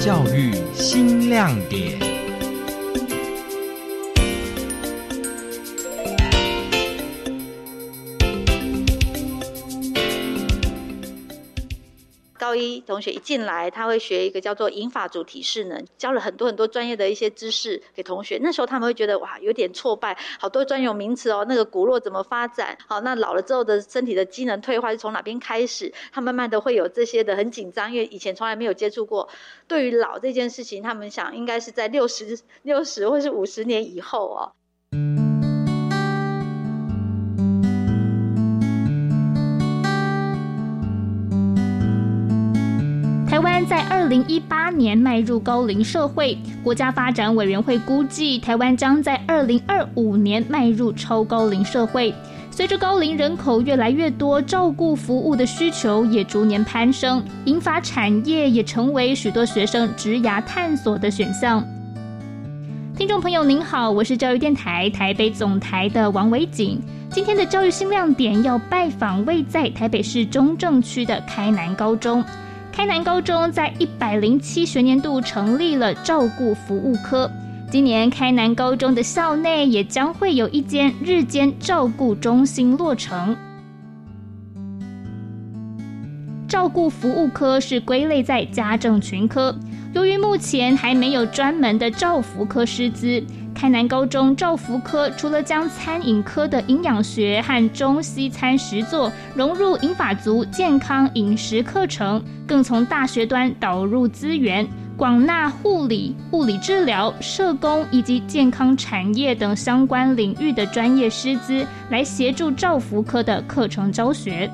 教育新亮点。一同学一进来，他会学一个叫做引法主体适能，教了很多很多专业的一些知识给同学。那时候他们会觉得哇，有点挫败，好多专有名词哦，那个骨络怎么发展？好，那老了之后的身体的机能退化是从哪边开始？他慢慢的会有这些的很紧张，因为以前从来没有接触过。对于老这件事情，他们想应该是在六十六十或是五十年以后哦。在二零一八年迈入高龄社会，国家发展委员会估计，台湾将在二零二五年迈入超高龄社会。随着高龄人口越来越多，照顾服务的需求也逐年攀升，银发产业也成为许多学生职涯探索的选项。听众朋友您好，我是教育电台台北总台的王维景，今天的教育新亮点要拜访位在台北市中正区的开南高中。开南高中在一百零七学年度成立了照顾服务科，今年开南高中的校内也将会有一间日间照顾中心落成。照顾服务科是归类在家政群科，由于目前还没有专门的照服科师资。开南高中照福科除了将餐饮科的营养学和中西餐食作融入银法族健康饮食课程，更从大学端导入资源，广纳护理、物理治疗、社工以及健康产业等相关领域的专业师资，来协助照福科的课程教学。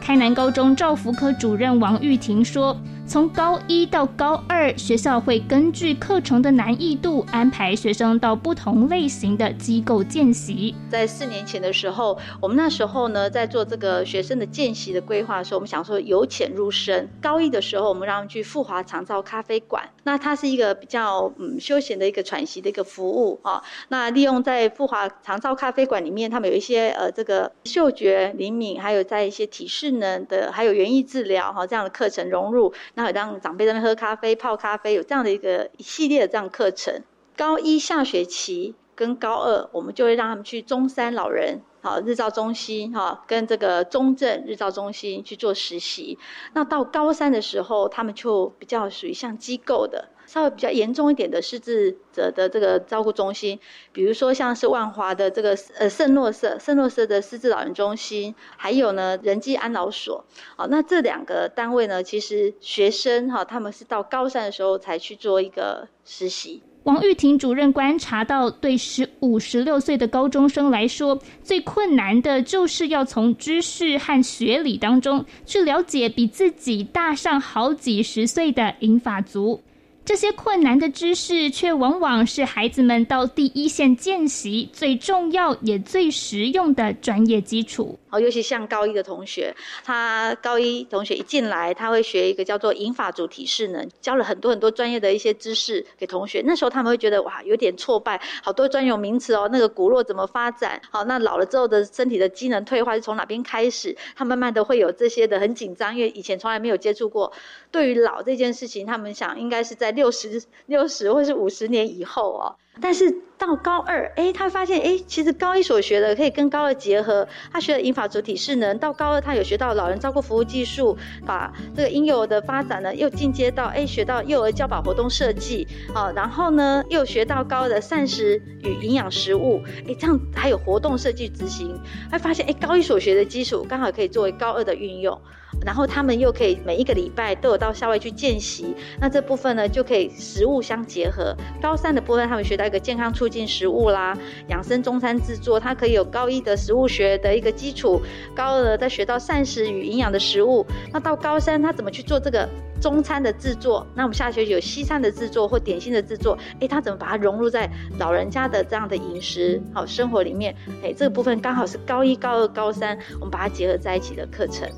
开南高中照福科主任王玉婷说。从高一到高二，学校会根据课程的难易度安排学生到不同类型的机构见习。在四年前的时候，我们那时候呢，在做这个学生的见习的规划的时候，我们想说由浅入深。高一的时候，我们让他去富华长照咖啡馆，那它是一个比较嗯休闲的一个喘息的一个服务啊。那利用在富华长照咖啡馆里面，他们有一些呃这个嗅觉灵敏，还有在一些体适能的，还有园艺治疗哈这样的课程融入。那有让长辈在那喝咖啡、泡咖啡，有这样的一个一系列的这样课程。高一下学期跟高二，我们就会让他们去中山老人好日照中心哈，跟这个中正日照中心去做实习。那到高三的时候，他们就比较属于像机构的。稍微比较严重一点的失智者的这个照顾中心，比如说像是万华的这个呃圣诺瑟圣诺瑟的失智老人中心，还有呢仁济安老所，好，那这两个单位呢，其实学生哈他们是到高三的时候才去做一个实习。王玉婷主任观察到，对十五十六岁的高中生来说，最困难的就是要从知识和学理当中去了解比自己大上好几十岁的银发族。这些困难的知识，却往往是孩子们到第一线见习最重要也最实用的专业基础。哦，尤其像高一的同学，他高一同学一进来，他会学一个叫做引法主体适能，教了很多很多专业的一些知识给同学。那时候他们会觉得哇，有点挫败，好多专有名词哦，那个骨络怎么发展？好，那老了之后的身体的机能退化是从哪边开始？他慢慢的会有这些的很紧张，因为以前从来没有接触过。对于老这件事情，他们想应该是在。六十六十或是五十年以后哦，但是到高二，哎，他发现，哎，其实高一所学的可以跟高二结合。他学了银发主体适能，到高二他有学到老人照顾服务技术，把这个婴幼儿的发展呢又进阶到，哎，学到幼儿教保活动设计，好，然后呢又学到高的膳食与营养食物，哎，这样还有活动设计执行，会发现，哎，高一所学的基础刚好可以作为高二的运用。然后他们又可以每一个礼拜都有到校外去见习，那这部分呢就可以食物相结合。高三的部分他们学到一个健康促进食物啦，养生中餐制作，它可以有高一的食物学的一个基础，高二再学到膳食与营养的食物。那到高三他怎么去做这个中餐的制作？那我们下学期有西餐的制作或点心的制作，哎，他怎么把它融入在老人家的这样的饮食好生活里面？哎，这个部分刚好是高一、高二、高三我们把它结合在一起的课程。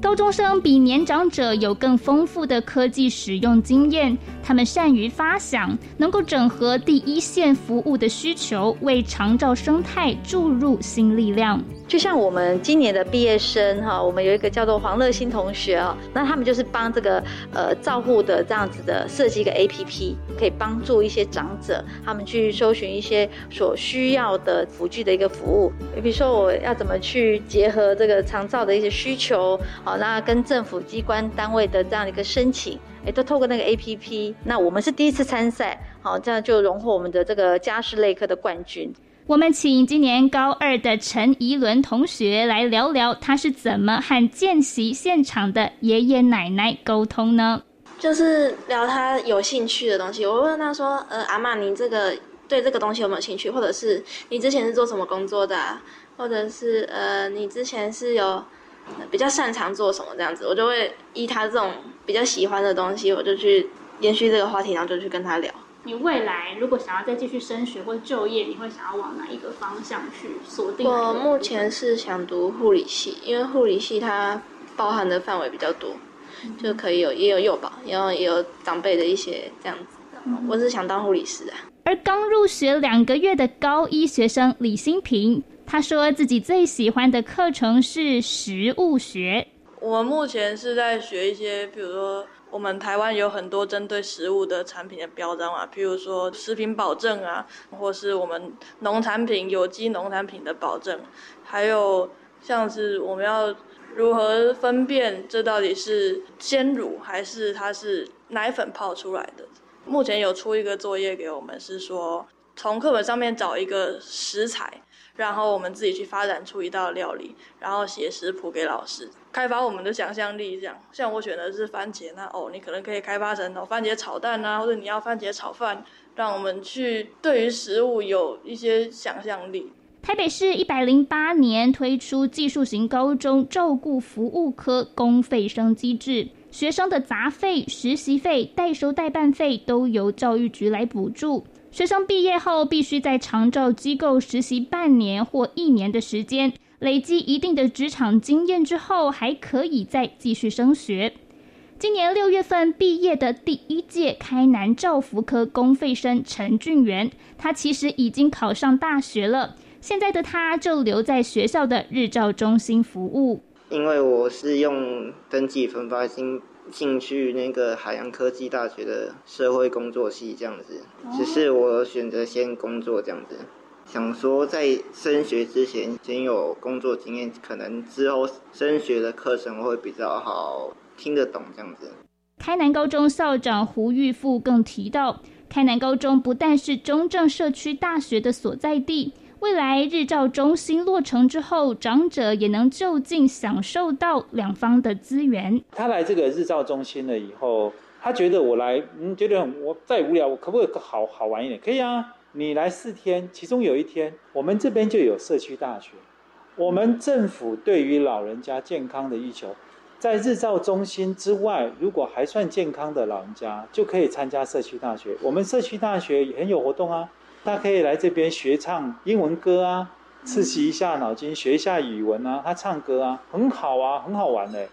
高中生比年长者有更丰富的科技使用经验，他们善于发想，能够整合第一线服务的需求，为长照生态注入新力量。就像我们今年的毕业生哈，我们有一个叫做黄乐欣同学哦，那他们就是帮这个呃照护的这样子的设计一个 A P P，可以帮助一些长者他们去搜寻一些所需要的辅具的一个服务。比如说我要怎么去结合这个长照的一些需求，好，那跟政府机关单位的这样的一个申请，哎，都透过那个 A P P。那我们是第一次参赛，好，这样就荣获我们的这个家事类科的冠军。我们请今年高二的陈怡伦同学来聊聊，他是怎么和见习现场的爷爷奶奶沟通呢？就是聊他有兴趣的东西。我问他说：“呃，阿妈，你这个对这个东西有没有兴趣？或者是你之前是做什么工作的？或者是呃，你之前是有比较擅长做什么？这样子，我就会依他这种比较喜欢的东西，我就去延续这个话题，然后就去跟他聊。”你未来如果想要再继续升学或就业，你会想要往哪一个方向去锁定？我目前是想读护理系，因为护理系它包含的范围比较多，就可以有也有幼保，然后也有长辈的一些这样子。我是想当护理师啊。而刚入学两个月的高一学生李新平，他说自己最喜欢的课程是食物学。我目前是在学一些，比如说。我们台湾有很多针对食物的产品的标章啊，譬如说食品保证啊，或是我们农产品、有机农产品的保证，还有像是我们要如何分辨这到底是鲜乳还是它是奶粉泡出来的。目前有出一个作业给我们，是说从课本上面找一个食材。然后我们自己去发展出一道料理，然后写食谱给老师，开发我们的想象力。这样，像我选的是番茄，那哦，你可能可以开发成哦番茄炒蛋啊，或者你要番茄炒饭，让我们去对于食物有一些想象力。台北市一百零八年推出技术型高中照顾服务科公费生机制，学生的杂费、实习费、代收代办费都由教育局来补助。学生毕业后必须在长照机构实习半年或一年的时间，累积一定的职场经验之后，还可以再继续升学。今年六月份毕业的第一届开南照福科公费生陈俊元，他其实已经考上大学了，现在的他就留在学校的日照中心服务。因为我是用登记分发薪。进去那个海洋科技大学的社会工作系这样子，只是我选择先工作这样子，想说在升学之前先有工作经验，可能之后升学的课程会比较好听得懂这样子。开南高中校长胡玉富更提到，开南高中不但是中正社区大学的所在地。未来日照中心落成之后，长者也能就近享受到两方的资源。他来这个日照中心了以后，他觉得我来，嗯，觉得我再无聊，我可不可以好好玩一点？可以啊，你来四天，其中有一天，我们这边就有社区大学。我们政府对于老人家健康的欲求，在日照中心之外，如果还算健康的老人家，就可以参加社区大学。我们社区大学也很有活动啊。他可以来这边学唱英文歌啊，刺激一下脑筋，学一下语文啊。他唱歌啊，很好啊，很好玩的。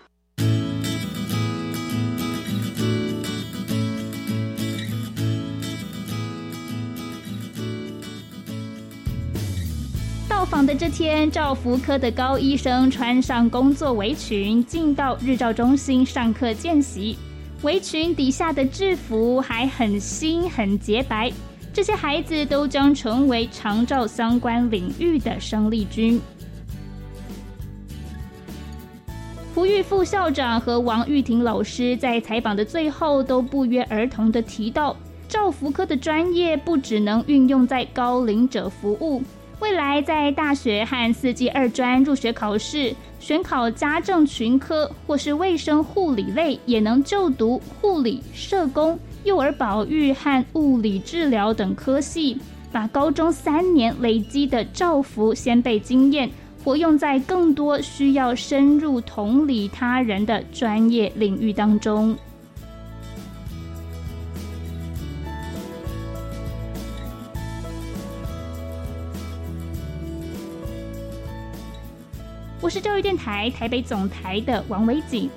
到访的这天，照福科的高医生穿上工作围裙，进到日照中心上课见习。围裙底下的制服还很新，很洁白。这些孩子都将成为长照相关领域的生力军。胡玉副校长和王玉婷老师在采访的最后都不约而同的提到，照福科的专业不只能运用在高龄者服务，未来在大学和四季二专入学考试选考家政群科或是卫生护理类，也能就读护理社工。幼儿保育和物理治疗等科系，把高中三年累积的照福先辈经验活用在更多需要深入同理他人的专业领域当中。我是教育电台台北总台的王维景，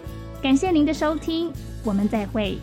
感谢您的收听，我们再会。